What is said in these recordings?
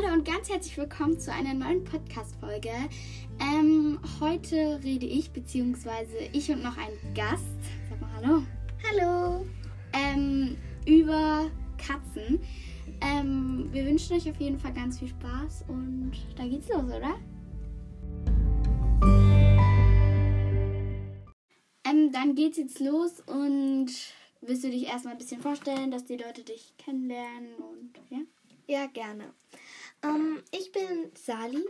Hallo und ganz herzlich willkommen zu einer neuen Podcast-Folge. Ähm, heute rede ich, beziehungsweise ich und noch ein Gast, sag mal Hallo, Hallo. ähm, über Katzen. Ähm, wir wünschen euch auf jeden Fall ganz viel Spaß und da geht's los, oder? Ähm, dann geht's jetzt los und willst du dich erstmal ein bisschen vorstellen, dass die Leute dich kennenlernen und ja? Ja, gerne. Ähm, ich bin Sali.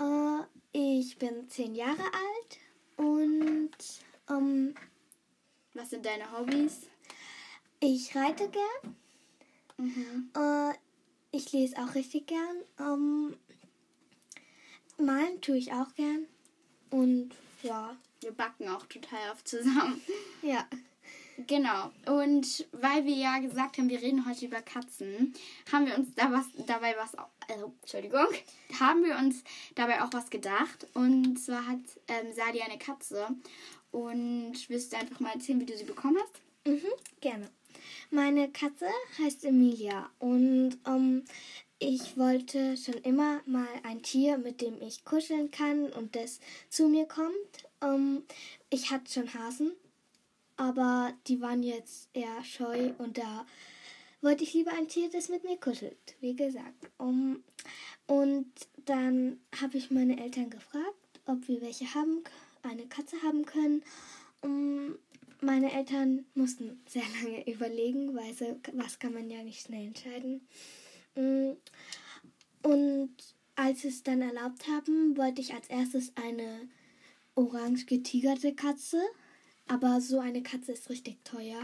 Äh, ich bin zehn Jahre alt und ähm, Was sind deine Hobbys? ich reite gern. Mhm. Äh, ich lese auch richtig gern. Ähm, malen tue ich auch gern. Und ja, Wir backen auch total oft zusammen. ja. Genau. Und weil wir ja gesagt haben, wir reden heute über Katzen, haben wir uns da was dabei was also, Entschuldigung, haben wir uns dabei auch was gedacht. Und zwar hat ähm, Sadi eine Katze. Und willst du einfach mal erzählen, wie du sie bekommen hast? Mhm, gerne. Meine Katze heißt Emilia und ähm, ich wollte schon immer mal ein Tier, mit dem ich kuscheln kann und das zu mir kommt. Ähm, ich hatte schon Hasen, aber die waren jetzt eher scheu und da wollte ich lieber ein Tier, das mit mir kuschelt, wie gesagt. Um, und dann habe ich meine Eltern gefragt, ob wir welche haben, eine Katze haben können. Um, meine Eltern mussten sehr lange überlegen, weil so, was kann man ja nicht schnell entscheiden. Und als sie es dann erlaubt haben, wollte ich als erstes eine orange getigerte Katze. Aber so eine Katze ist richtig teuer.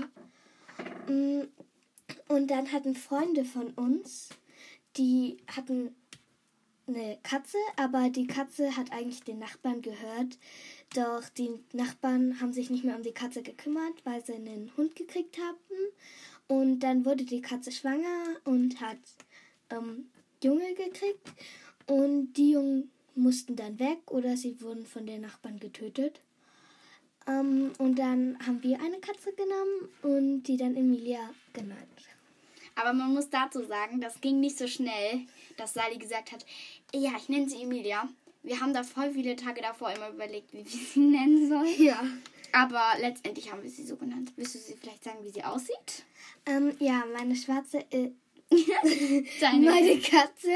Mm, Und dann hatten Freunde von uns, die hatten eine Katze, aber die Katze hat eigentlich den Nachbarn gehört. Doch die Nachbarn haben sich nicht mehr um die Katze gekümmert, weil sie einen Hund gekriegt hatten. Und dann wurde die Katze schwanger und hat ähm, Junge gekriegt. Und die Jungen mussten dann weg oder sie wurden von den Nachbarn getötet. Ähm, und dann haben wir eine Katze genommen und die dann Emilia genannt. Aber man muss dazu sagen, das ging nicht so schnell, dass Sali gesagt hat, ja, ich nenne sie Emilia. Wir haben da voll viele Tage davor immer überlegt, wie wir sie nennen sollen. Ja. Aber letztendlich haben wir sie so genannt. Willst du sie vielleicht sagen, wie sie aussieht? Ähm, ja, meine schwarze, äh, meine Katze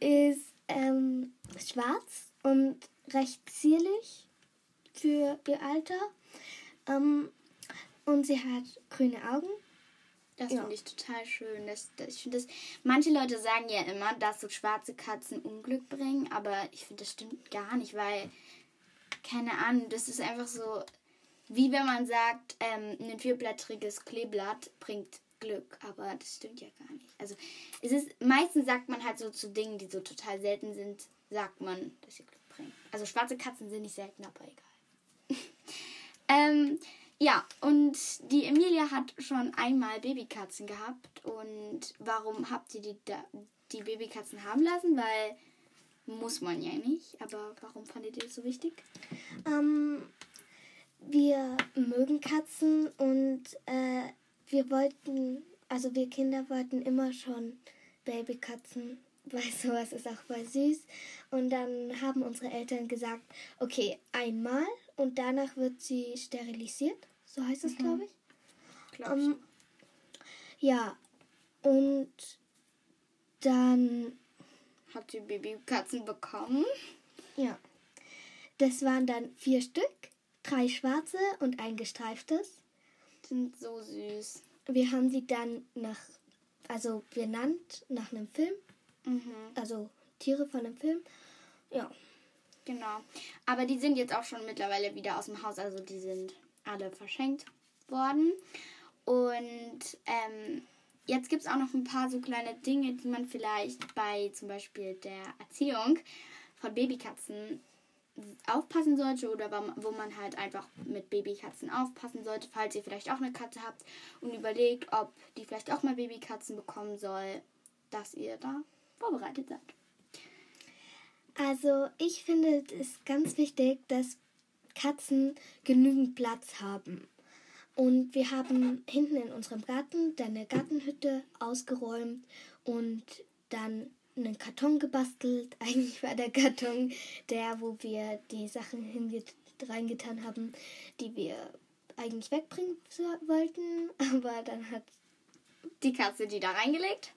ist ähm, schwarz und recht zierlich für ihr Alter. Ähm, und sie hat grüne Augen. Das Ja. finde ich total schön. Das, das, ich finde das, manche Leute sagen ja immer, dass so schwarze Katzen Unglück bringen, aber ich finde, das stimmt gar nicht, weil, keine Ahnung, das ist einfach so, wie wenn man sagt, ähm, ein vierblättriges Kleeblatt bringt Glück, aber das stimmt ja gar nicht. Also, es ist, meistens sagt man halt so zu Dingen, die so total selten sind, sagt man, dass sie Glück bringen. Also, schwarze Katzen sind nicht selten, aber egal. Ähm, ja, und die Emilia hat schon einmal Babykatzen gehabt. Und warum habt ihr die, die Babykatzen haben lassen? Weil muss man ja nicht. Aber warum fandet ihr das so wichtig? Ähm, wir mögen Katzen und äh, wir wollten, also wir Kinder wollten immer schon Babykatzen, weil sowas ist auch voll süß. Und dann haben unsere Eltern gesagt, okay, einmal und danach wird sie sterilisiert. So heißt es, glaube ich. Glaub ich. Ähm, ja, und dann, Habt ihr Babykatzen bekommen? ja, das waren dann vier Stück, drei schwarze und ein gestreiftes. Sind so süß. Wir haben sie dann nach, also benannt nach einem Film, Mhm, also Tiere von einem Film. Ja, genau. Aber die sind jetzt auch schon mittlerweile wieder aus dem Haus. Also die sind alle verschenkt worden. Und ähm, jetzt gibt es auch noch ein paar so kleine Dinge, die man vielleicht bei zum Beispiel der Erziehung von Babykatzen aufpassen sollte oder wo- wo man halt einfach mit Babykatzen aufpassen sollte, falls ihr vielleicht auch eine Katze habt und überlegt, ob die vielleicht auch mal Babykatzen bekommen soll, dass ihr da vorbereitet seid. Also ich finde es ganz wichtig, dass Katzen genügend Platz haben. Und wir haben hinten in unserem Garten dann eine Gartenhütte ausgeräumt und dann einen Karton gebastelt. Eigentlich war der Karton der, wo wir die Sachen reingetan haben, die wir eigentlich wegbringen wollten. Aber dann hat die Katze die da reingelegt.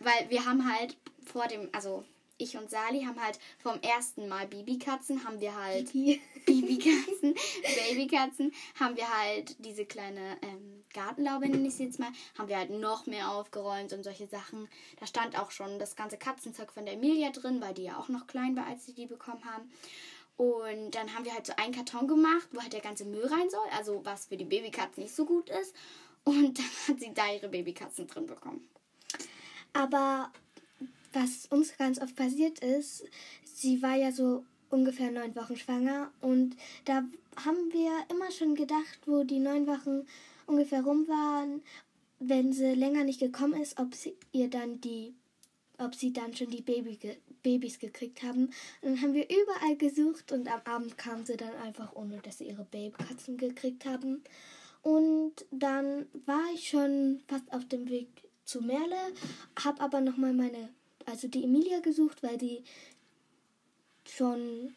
Weil wir haben halt vor dem, also ich und Sali haben halt vom ersten Mal Bibi-Katzen, haben wir halt Bibi-Katzen, Baby-Katzen, haben wir halt diese kleine ähm, Gartenlaube, nenne ich es jetzt mal, haben wir halt noch mehr aufgeräumt und solche Sachen. Da stand auch schon das ganze Katzenzeug von der Emilia drin, weil die ja auch noch klein war, als sie die bekommen haben. Und dann haben wir halt so einen Karton gemacht, wo halt der ganze Müll rein soll, also was für die Babykatzen nicht so gut ist. Und dann hat sie da ihre Babykatzen drin bekommen. Aber was uns ganz oft passiert ist, sie war ja so ungefähr neun Wochen schwanger und da haben wir immer schon gedacht, wo die neun Wochen ungefähr rum waren, wenn sie länger nicht gekommen ist, ob sie ihr dann die, ob sie dann schon die Baby ge Babys gekriegt haben. Und dann haben wir überall gesucht und am Abend kam sie dann einfach, ohne dass sie ihre Babykatzen gekriegt haben. Und dann war ich schon fast auf dem Weg zu Merle, habe aber nochmal meine also die Emilia gesucht, weil die schon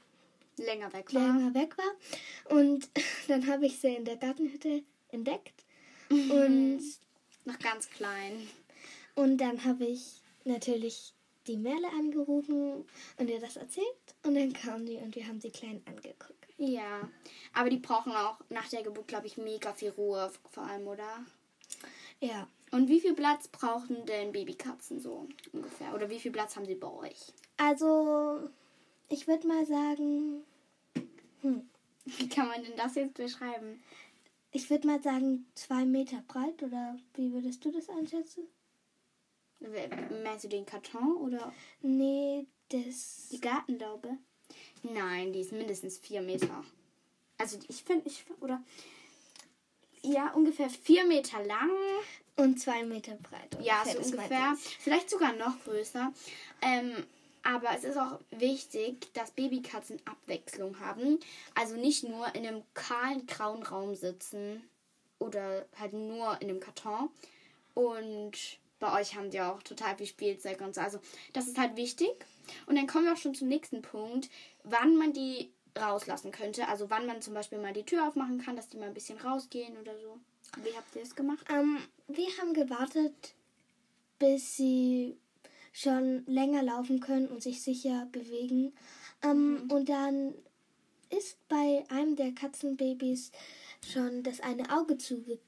länger weg war. Länger weg war. Und dann habe ich sie in der Gartenhütte entdeckt. Und noch ganz klein. Und dann habe ich natürlich die Merle angerufen und ihr das erzählt. Und dann kam die und wir haben sie klein angeguckt. Ja, aber die brauchen auch nach der Geburt, glaube ich, mega viel Ruhe, vor allem, oder? Ja. Und wie viel Platz brauchen denn Babykatzen so ungefähr? Oder wie viel Platz haben sie bei euch? Also, ich würde mal sagen. Hm. Wie kann man denn das jetzt beschreiben? Ich würde mal sagen, zwei Meter breit oder wie würdest du das einschätzen? Meinst du den Karton oder? Nee, das. Die Gartenlaube? Nein, die ist mindestens vier Meter. Also ich finde, ich oder ja, ungefähr vier Meter lang. Und zwei Meter breit. Ja, so ungefähr. Vielleicht sogar noch größer. Ähm, aber es ist auch wichtig, dass Babykatzen Abwechslung haben. Also nicht nur in einem kahlen, grauen Raum sitzen oder halt nur in einem Karton. Und bei euch haben die auch total viel Spielzeug und so. Also das ist halt wichtig. Und dann kommen wir auch schon zum nächsten Punkt, wann man die rauslassen könnte. Also wann man zum Beispiel mal die Tür aufmachen kann, dass die mal ein bisschen rausgehen oder so. Wie habt ihr das gemacht? Ähm, wir haben gewartet, bis sie schon länger laufen können und sich sicher bewegen. Ähm, mhm. Und dann ist bei einem der Katzenbabys schon das eine Auge zuge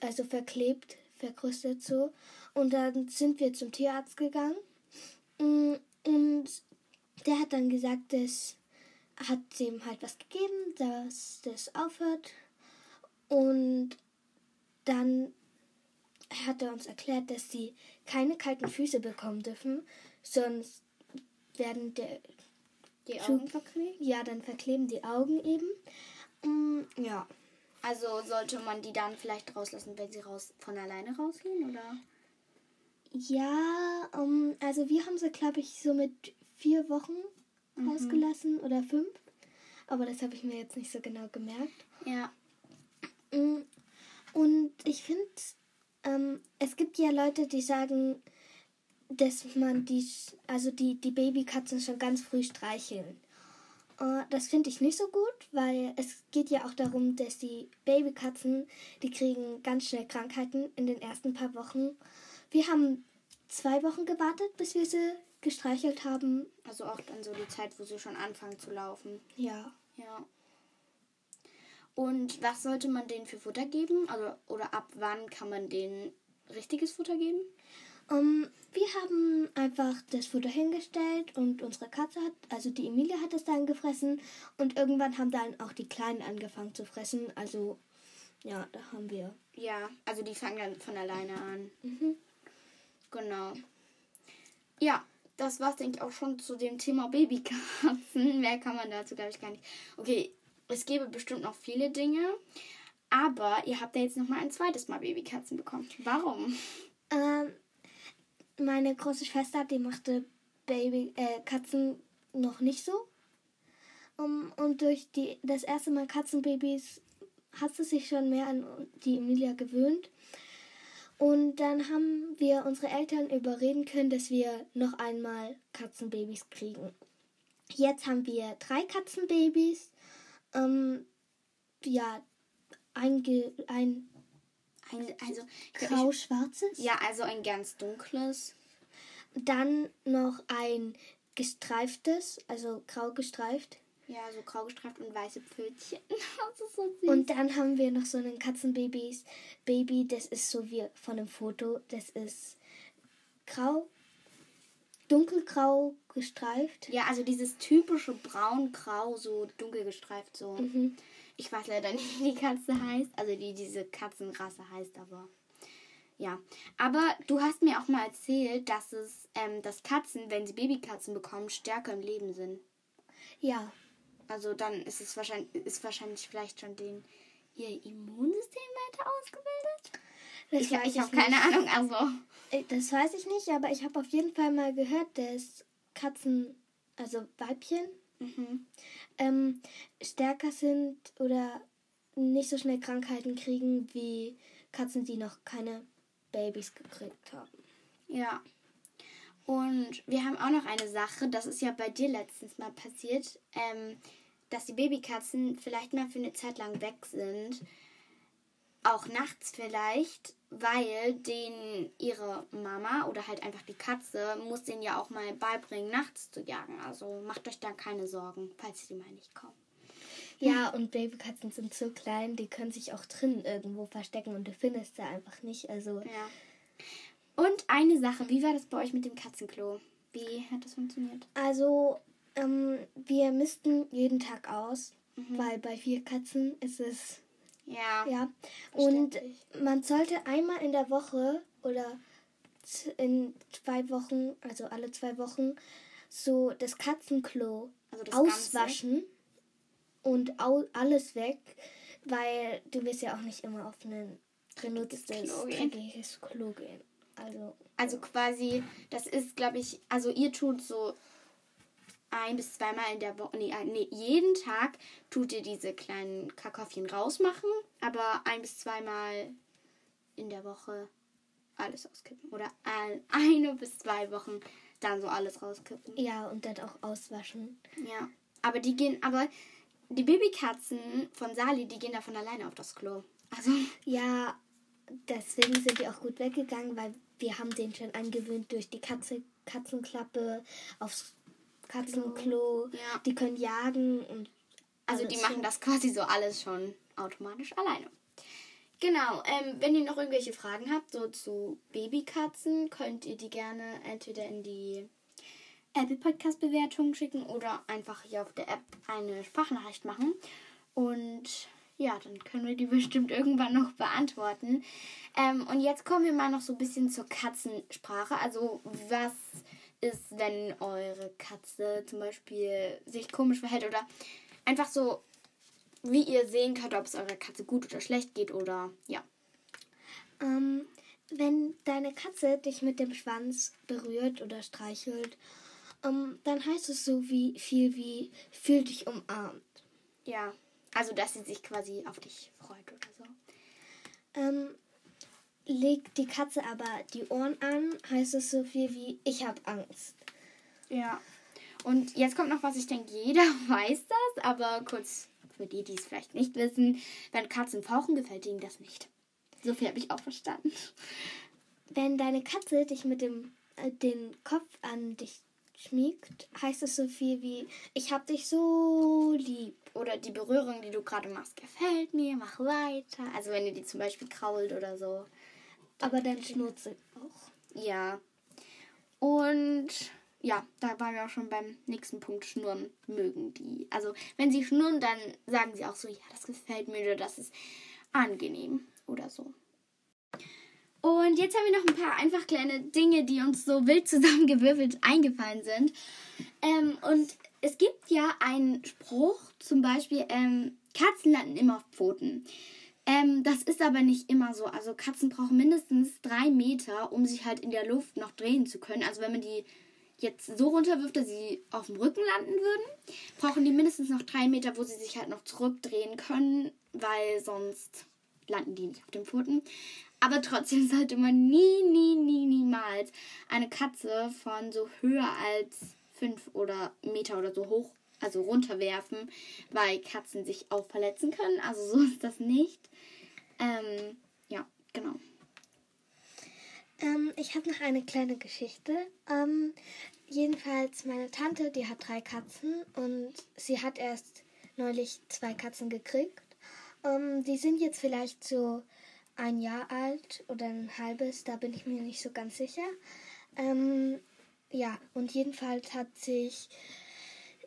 also verklebt, verkrustet so. Und dann sind wir zum Tierarzt gegangen. Mm, und der hat dann gesagt, dass hat dem halt was gegeben, dass das aufhört. Und dann hat er uns erklärt, dass sie keine kalten Füße bekommen dürfen, sonst werden der, die Augen verkleben. Ja, dann verkleben die Augen eben. Mm, ja. Also sollte man die dann vielleicht rauslassen, wenn sie raus von alleine rausgehen, oder? Ja, um, also wir haben sie, glaube ich, so mit vier Wochen mhm. rausgelassen oder fünf. Aber das habe ich mir jetzt nicht so genau gemerkt. Ja. Mm, und ich finde, ähm, es gibt ja Leute, die sagen, dass man die, also die, die Babykatzen schon ganz früh streicheln. Uh, das finde ich nicht so gut, weil es geht ja auch darum, dass die Babykatzen, die kriegen ganz schnell Krankheiten in den ersten paar Wochen. Wir haben zwei Wochen gewartet, bis wir sie gestreichelt haben. Also auch dann so die Zeit, wo sie schon anfangen zu laufen. Ja. Ja. Und was sollte man denen für Futter geben? Also, oder ab wann kann man denen richtiges Futter geben? Um, ähm, wir haben einfach das Futter hingestellt und unsere Katze hat, also die Emilia hat es dann gefressen und irgendwann haben dann auch die Kleinen angefangen zu fressen. Also ja, da haben wir. Ja, also die fangen dann von alleine an. Mhm. Genau. Ja, das war's, denke ich, auch schon zu dem Thema Babykatzen. Mehr kann man dazu, glaube ich, gar nicht. Okay, es gäbe bestimmt noch viele Dinge. Aber ihr habt ja jetzt noch mal ein zweites Mal Babykatzen bekommen. Warum? Ähm, meine große Schwester, die machte Baby äh, Katzen noch nicht so. Um, und durch die, das erste Mal Katzenbabys hat sie sich schon mehr an die Emilia gewöhnt. Und dann haben wir unsere Eltern überreden können, dass wir noch einmal Katzenbabys kriegen. Jetzt haben wir drei Katzenbabys. Ähm, ja, ein, ein Ein, also, grau-schwarzes. ja, also ein ganz dunkles. Dann noch ein gestreiftes, also grau gestreift. Ja, so grau gestreift und weiße Pfötchen. Das ist so süß. Und dann haben wir noch so einen Katzenbabys Baby, das ist so wie von einem Foto, das ist grau, dunkelgrau gestreift. ja, also dieses typische braun-grau, so dunkel gestreift, so. Mhm. Ich weiß leider nicht, wie die Katze heißt. Also die diese Katzenrasse heißt, aber ja. Aber du hast mir auch mal erzählt, dass es, ähm, dass Katzen, wenn sie Babykatzen bekommen, stärker im Leben sind. Ja, Also dann ist es wahrscheinlich, ist wahrscheinlich vielleicht schon den ihr Immunsystem weiter ausgebildet. das Ich, ich habe keine Ahnung, also. Äh, Das weiß ich nicht, aber ich habe auf jeden Fall mal gehört, dass Katzen, also Weibchen, Mhm. ähm, stärker sind oder nicht so schnell Krankheiten kriegen wie Katzen, die noch keine Babys gekriegt haben. Ja. Und wir haben auch noch eine Sache, das ist ja bei dir letztens mal passiert, ähm, dass die Babykatzen vielleicht mal für eine Zeit lang weg sind. Auch nachts vielleicht, weil denen ihre Mama oder halt einfach die Katze muss denen ja auch mal beibringen, nachts zu jagen. Also macht euch da keine Sorgen, falls die mal nicht kommen. Ja, und Babykatzen sind so klein, die können sich auch drinnen irgendwo verstecken und du findest sie einfach nicht. Also Ja. Und eine Sache, wie war das bei euch mit dem Katzenklo? Wie hat das funktioniert? Also, ähm, wir missten jeden Tag aus, weil bei vier Katzen ist es, Ja. ja. Und man sollte einmal in der Woche oder in zwei Wochen, also alle zwei Wochen, so das Katzenklo Also das auswaschen und au alles weg, weil du wirst ja auch nicht immer auf ein benutztes, Klo gehen. dreckiges Klo gehen. Also, Also quasi, das ist, glaube ich, also ihr tut so ein bis zweimal in der Woche, nee, äh, nee, jeden Tag tut ihr diese kleinen Kartoffeln rausmachen, aber ein bis zweimal in der Woche alles auskippen. Oder ein, eine bis zwei Wochen dann so alles rauskippen. ja, und dann auch auswaschen. Ja. Aber die gehen, aber die Babykatzen von Sali, die gehen da von alleine auf das Klo. Also, Ja, deswegen sind die auch gut weggegangen, weil wir haben den schon angewöhnt durch die Katze, Katzenklappe aufs Katzenklo. Ja. Die können jagen und Also die alles machen das quasi so alles schon automatisch alleine. Genau, ähm, wenn ihr noch irgendwelche Fragen habt, so zu Babykatzen, könnt ihr die gerne entweder in die Apple Podcast Bewertung schicken oder einfach hier auf der App eine Sprachnachricht machen. Und ja, dann können wir die bestimmt irgendwann noch beantworten. Ähm, und jetzt kommen wir mal noch so ein bisschen zur Katzensprache. Also was ist, wenn eure Katze zum Beispiel sich komisch verhält oder einfach so, wie ihr sehen könnt, ob es eurer Katze gut oder schlecht geht oder ja. ähm, wenn deine Katze dich mit dem Schwanz berührt oder streichelt, ähm, dann heißt es so wie viel wie fühl dich umarmt. Ja, also dass sie sich quasi auf dich freut oder so. Ähm, legt die Katze aber die Ohren an, heißt es so viel wie ich habe Angst. Ja. Und jetzt kommt noch was, ich denke, jeder weiß das, aber kurz für die, die es vielleicht nicht wissen, wenn Katzen fauchen, gefällt ihnen das nicht. So viel habe ich auch verstanden. Wenn deine Katze dich mit dem äh, den Kopf an dich schmiegt, heißt es so viel wie ich hab dich so lieb. Oder die Berührung, die du gerade machst, gefällt mir, mach weiter. Also wenn ihr die zum Beispiel krault oder so. Aber dann schnurrt sie auch. Ja. Und ja, da waren wir auch schon beim nächsten Punkt. Schnurren mögen die. Also wenn sie schnurren, dann sagen sie auch so, ja, das gefällt mir oder das ist angenehm oder so. Und jetzt haben wir noch ein paar einfach kleine Dinge, die uns so wild zusammengewürfelt eingefallen sind. Ähm, und es gibt ja einen Spruch, zum Beispiel, ähm, Katzen landen immer auf Pfoten. Ähm, das ist aber nicht immer so. Also Katzen brauchen mindestens drei Meter, um sich halt in der Luft noch drehen zu können. Also wenn man die jetzt so runterwirft, dass sie auf dem Rücken landen würden, brauchen die mindestens noch drei Meter, wo sie sich halt noch zurückdrehen können, weil sonst landen die nicht auf den Pfoten. Aber trotzdem sollte man nie, nie, nie, niemals eine Katze von so höher als fünf oder Meter oder so hoch, also runterwerfen, weil Katzen sich auch verletzen können. Also so ist das nicht. Ähm, ja, genau. Ähm, ich habe noch eine kleine Geschichte. Ähm, jedenfalls meine Tante, die hat drei Katzen und sie hat erst neulich zwei Katzen gekriegt. Ähm, die sind jetzt vielleicht so ein Jahr alt oder ein halbes, da bin ich mir nicht so ganz sicher. Ähm, ja, und jedenfalls hat sich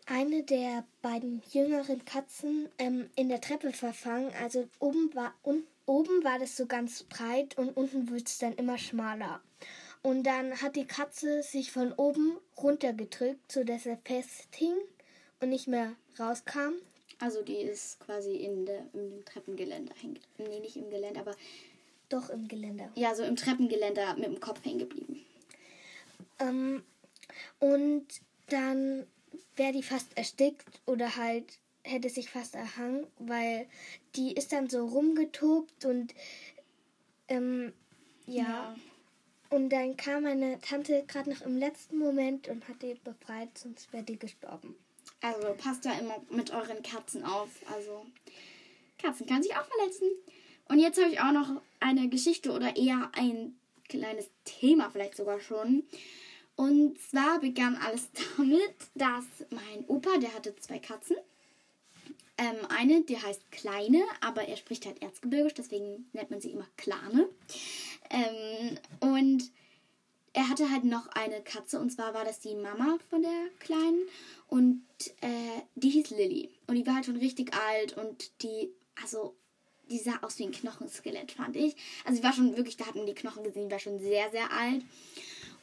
eine der beiden jüngeren Katzen ähm, in der Treppe verfangen. Also oben war, un, oben war das so ganz breit und unten wird es dann immer schmaler. Und dann hat die Katze sich von oben runtergedrückt, sodass er festhing und nicht mehr rauskam. Also die ist quasi in der, im Treppengeländer hängen. Nee, nicht im Gelände, aber. Doch im Geländer. Ja, so im Treppengeländer mit dem Kopf hängen geblieben. Ähm, und dann wäre die fast erstickt oder halt hätte sich fast erhangen, weil die ist dann so rumgetobt und ähm, ja. ja. Und dann kam meine Tante gerade noch im letzten Moment und hat die befreit, sonst wäre die gestorben. Also passt da immer mit euren Katzen auf. Also Katzen können sich auch verletzen. Und jetzt habe ich auch noch eine Geschichte oder eher ein kleines Thema vielleicht sogar schon. Und zwar begann alles damit, dass mein Opa, der hatte zwei Katzen. Ähm, eine, die heißt Kleine, aber er spricht halt Erzgebirgisch, deswegen nennt man sie immer Klane. Ähm, und er hatte halt noch eine Katze, und zwar war das die Mama von der Kleinen. Und äh, die hieß Lilly. Und die war halt schon richtig alt und die, also, die sah aus wie ein Knochenskelett, fand ich. Also, sie war schon wirklich, da hat man die Knochen gesehen, die war schon sehr, sehr alt.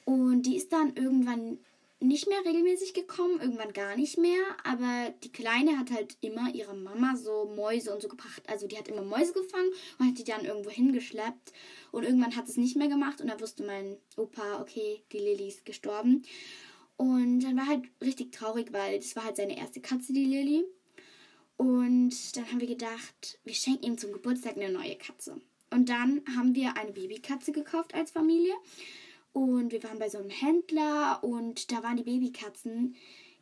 Und die ist dann irgendwann nicht mehr regelmäßig gekommen, irgendwann gar nicht mehr. Aber die Kleine hat halt immer ihrer Mama so Mäuse und so gebracht. Also die hat immer Mäuse gefangen und hat die dann irgendwo hingeschleppt. Und irgendwann hat es nicht mehr gemacht und da wusste mein Opa, okay, die Lilly ist gestorben. Und dann war halt richtig traurig, weil das war halt seine erste Katze, die Lilly. Und dann haben wir gedacht, wir schenken ihm zum Geburtstag eine neue Katze. Und dann haben wir eine Babykatze gekauft als Familie. Und wir waren bei so einem Händler und da waren die Babykatzen.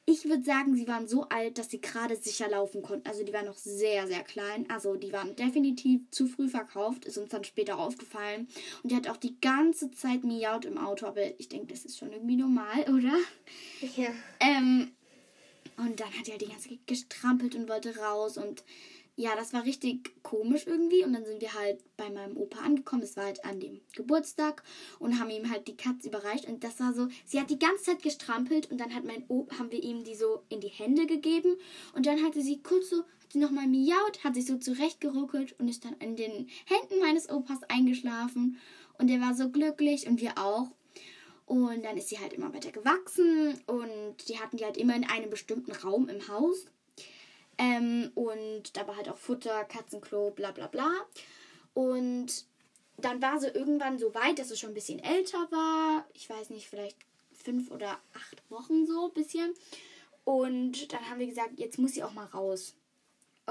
Ich würde sagen, sie waren so alt, dass sie gerade sicher laufen konnten. Also die waren noch sehr, sehr klein. Also die waren definitiv zu früh verkauft. Ist uns dann später aufgefallen. Und die hat auch die ganze Zeit miaut im Auto. Aber ich denke, das ist schon irgendwie normal, oder? Ja. Ähm, und dann hat er halt die ganze Zeit gestrampelt und wollte raus. Und ja, das war richtig komisch irgendwie. Und dann sind wir halt bei meinem Opa angekommen. Es war halt an dem Geburtstag und haben ihm halt die Katze überreicht. Und das war so, sie hat die ganze Zeit gestrampelt und dann hat mein Opa, haben wir ihm die so in die Hände gegeben. Und dann hatte sie kurz so, hat sie nochmal miaut, hat sich so zurechtgeruckelt und ist dann in den Händen meines Opas eingeschlafen. Und er war so glücklich und wir auch. Und dann ist sie halt immer weiter gewachsen und die hatten die halt immer in einem bestimmten Raum im Haus. Ähm, und da war halt auch Futter, Katzenklo, bla bla bla. Und dann war sie irgendwann so weit, dass sie schon ein bisschen älter war. Ich weiß nicht, vielleicht fünf oder acht Wochen so ein bisschen. Und dann haben wir gesagt, jetzt muss sie auch mal raus.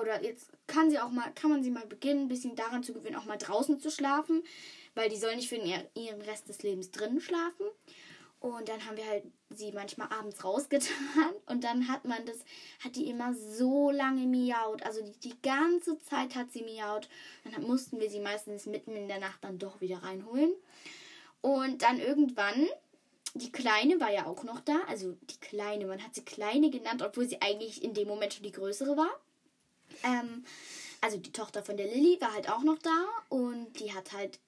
Oder jetzt kann sie auch mal, kann man sie mal beginnen, ein bisschen daran zu gewöhnen, auch mal draußen zu schlafen. Weil die soll nicht für ihren Rest des Lebens drinnen schlafen. Und dann haben wir halt sie manchmal abends rausgetan und dann hat man das, hat die immer so lange miaut. Also die, die ganze Zeit hat sie miaut. Dann mussten wir sie meistens mitten in der Nacht dann doch wieder reinholen. Und dann irgendwann, die Kleine war ja auch noch da. Also die Kleine, man hat sie Kleine genannt, obwohl sie eigentlich in dem Moment schon die Größere war. Ähm, also die Tochter von der Lilly war halt auch noch da und die hat halt,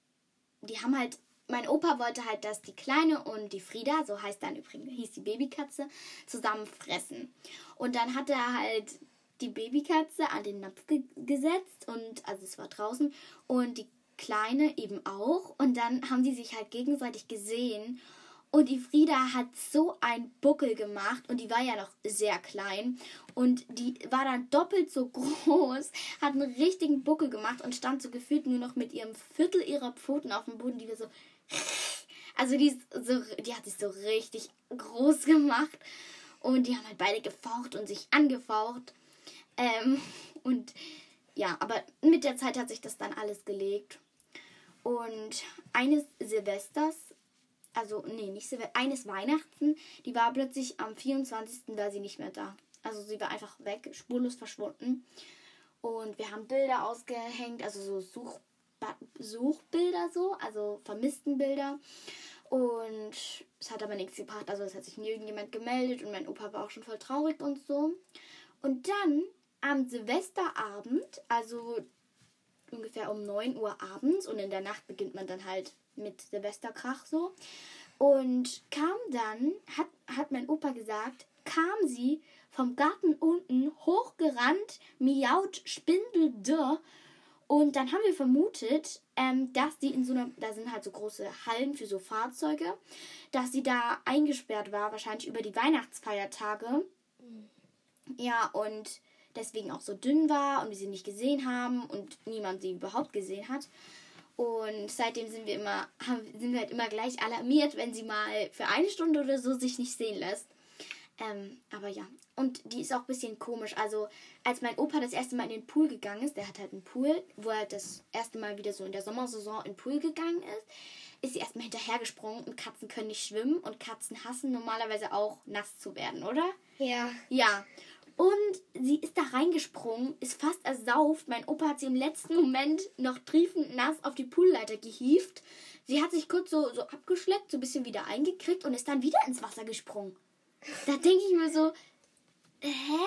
die haben halt mein Opa wollte halt, dass die Kleine und die Frieda, so heißt dann übrigens, hieß die Babykatze, zusammen fressen. Und dann hat er halt die Babykatze an den Napf ge gesetzt und, also es war draußen, und die Kleine eben auch. Und dann haben die sich halt gegenseitig gesehen. Und die Frieda hat so einen Buckel gemacht und die war ja noch sehr klein und die war dann doppelt so groß, hat einen richtigen Buckel gemacht und stand so gefühlt nur noch mit ihrem Viertel ihrer Pfoten auf dem Boden, die wir so also die, so, die hat sich so richtig groß gemacht. Und die haben halt beide gefaucht und sich angefaucht. Ähm, und ja, aber mit der Zeit hat sich das dann alles gelegt. Und eines Silvesters, also nee, nicht Silvester, eines Weihnachten, die war plötzlich am 24. war sie nicht mehr da. Also sie war einfach weg, spurlos verschwunden. Und wir haben Bilder ausgehängt, also so Such Suchbilder so, also Vermisstenbilder. Und es hat aber nichts gebracht. Also es hat sich nie irgendjemand gemeldet und mein Opa war auch schon voll traurig und so. Und dann am Silvesterabend, also ungefähr um 9 Uhr abends und in der Nacht beginnt man dann halt mit Silvesterkrach so. Und kam dann, hat, hat mein Opa gesagt, kam sie vom Garten unten hochgerannt, miaut, Spindel, und dann haben wir vermutet, ähm, dass die in so einer, da sind halt so große Hallen für so Fahrzeuge, dass sie da eingesperrt war, wahrscheinlich über die Weihnachtsfeiertage. Ja, und deswegen auch so dünn war und wir sie nicht gesehen haben und niemand sie überhaupt gesehen hat. Und seitdem sind wir immer, haben, sind wir halt immer gleich alarmiert, wenn sie mal für eine Stunde oder so sich nicht sehen lässt. Ähm, aber ja. Und die ist auch ein bisschen komisch. Also, als mein Opa das erste Mal in den Pool gegangen ist, der hat halt einen Pool, wo er das erste Mal wieder so in der Sommersaison in den Pool gegangen ist, ist sie erstmal hinterhergesprungen und Katzen können nicht schwimmen und Katzen hassen normalerweise auch nass zu werden, oder? Ja. Ja. Und sie ist da reingesprungen, ist fast ersauft. Mein Opa hat sie im letzten Moment noch triefend nass auf die Poolleiter gehievt. Sie hat sich kurz so, so abgeschleckt, so ein bisschen wieder eingekriegt und ist dann wieder ins Wasser gesprungen. Da denke ich mir so, hä?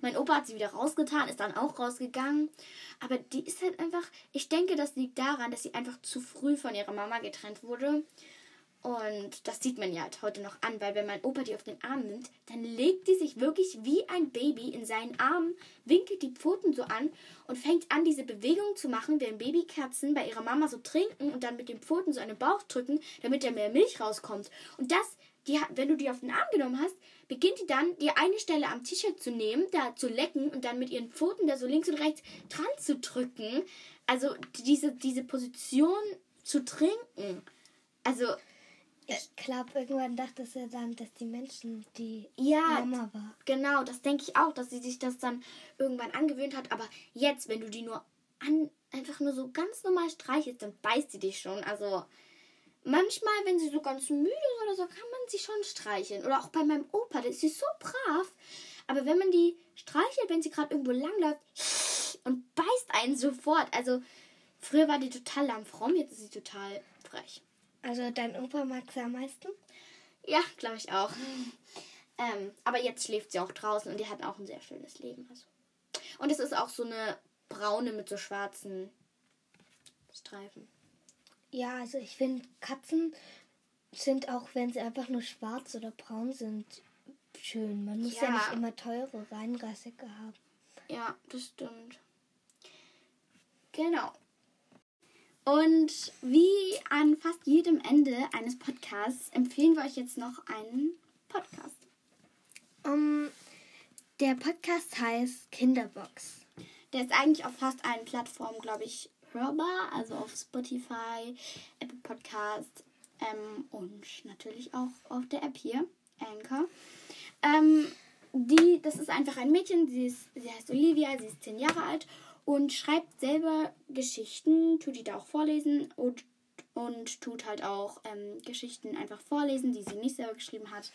Mein Opa hat sie wieder rausgetan, ist dann auch rausgegangen. Aber die ist halt einfach, ich denke, das liegt daran, dass sie einfach zu früh von ihrer Mama getrennt wurde. Und das sieht man ja halt heute noch an, weil wenn mein Opa die auf den Arm nimmt, dann legt die sich wirklich wie ein Baby in seinen Arm, winkelt die Pfoten so an und fängt an, diese Bewegung zu machen, während Babykatzen bei ihrer Mama so trinken und dann mit den Pfoten so an den Bauch drücken, damit da mehr Milch rauskommt. Und das die, wenn du die auf den Arm genommen hast, beginnt die dann, die eine Stelle am T-Shirt zu nehmen, da zu lecken und dann mit ihren Pfoten da so links und rechts dran zu drücken. Also diese, diese Position zu trinken. Also. Ich glaube, irgendwann dachte sie dann, dass die Menschen die ja, Mama war. Genau, das denke ich auch, dass sie sich das dann irgendwann angewöhnt hat. Aber jetzt, wenn du die nur an, einfach nur so ganz normal streichelst, dann beißt sie dich schon. Also manchmal, wenn sie so ganz müde ist oder so, kann man sie schon streicheln. Oder auch bei meinem Opa, der ist sie so brav. Aber wenn man die streichelt, wenn sie gerade irgendwo langläuft und beißt einen sofort. Also früher war die total lammfromm, jetzt ist sie total frech. Also dein Opa mag sie am meisten? Ja, glaube ich auch. Ähm, aber jetzt schläft sie auch draußen und die hat auch ein sehr schönes Leben. Also. Und es ist auch so eine braune mit so schwarzen Streifen. Ja, also ich finde, Katzen sind auch, wenn sie einfach nur schwarz oder braun sind, schön. Man muss ja, ja nicht immer teure, reinrassige haben. Ja, das stimmt. Genau. Und wie an fast jedem Ende eines Podcasts empfehlen wir euch jetzt noch einen Podcast. Um, der Podcast heißt Kinderbox. Der ist eigentlich auf fast allen Plattformen, glaube ich, hörbar, also auf Spotify, Apple Podcast ähm, und natürlich auch auf der App hier, Anchor. Ähm, die, das ist einfach ein Mädchen, sie, ist, sie heißt Olivia, sie ist zehn Jahre alt und schreibt selber Geschichten, tut die da auch vorlesen und, und tut halt auch ähm, Geschichten einfach vorlesen, die sie nicht selber geschrieben hat.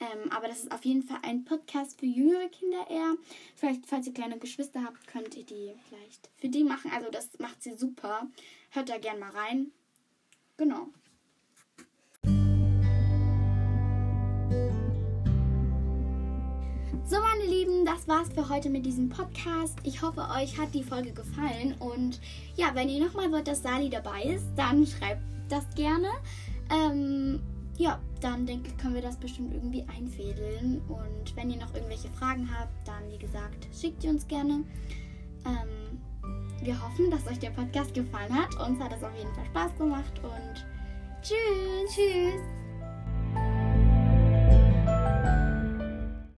Ähm, aber das ist auf jeden Fall ein Podcast für jüngere Kinder eher. Vielleicht, falls ihr kleine Geschwister habt, könnt ihr die vielleicht für die machen. Also das macht sie super. Hört da gern mal rein. Genau. So, meine Lieben, das war's für heute mit diesem Podcast. Ich hoffe, euch hat die Folge gefallen. Und ja, wenn ihr nochmal wollt, dass Sali dabei ist, dann schreibt das gerne. Ähm, ja, dann denke ich, können wir das bestimmt irgendwie einfädeln. Und wenn ihr noch irgendwelche Fragen habt, dann wie gesagt, schickt ihr uns gerne. Ähm, wir hoffen, dass euch der Podcast gefallen hat. Uns hat es auf jeden Fall Spaß gemacht und tschüss. Tschüss.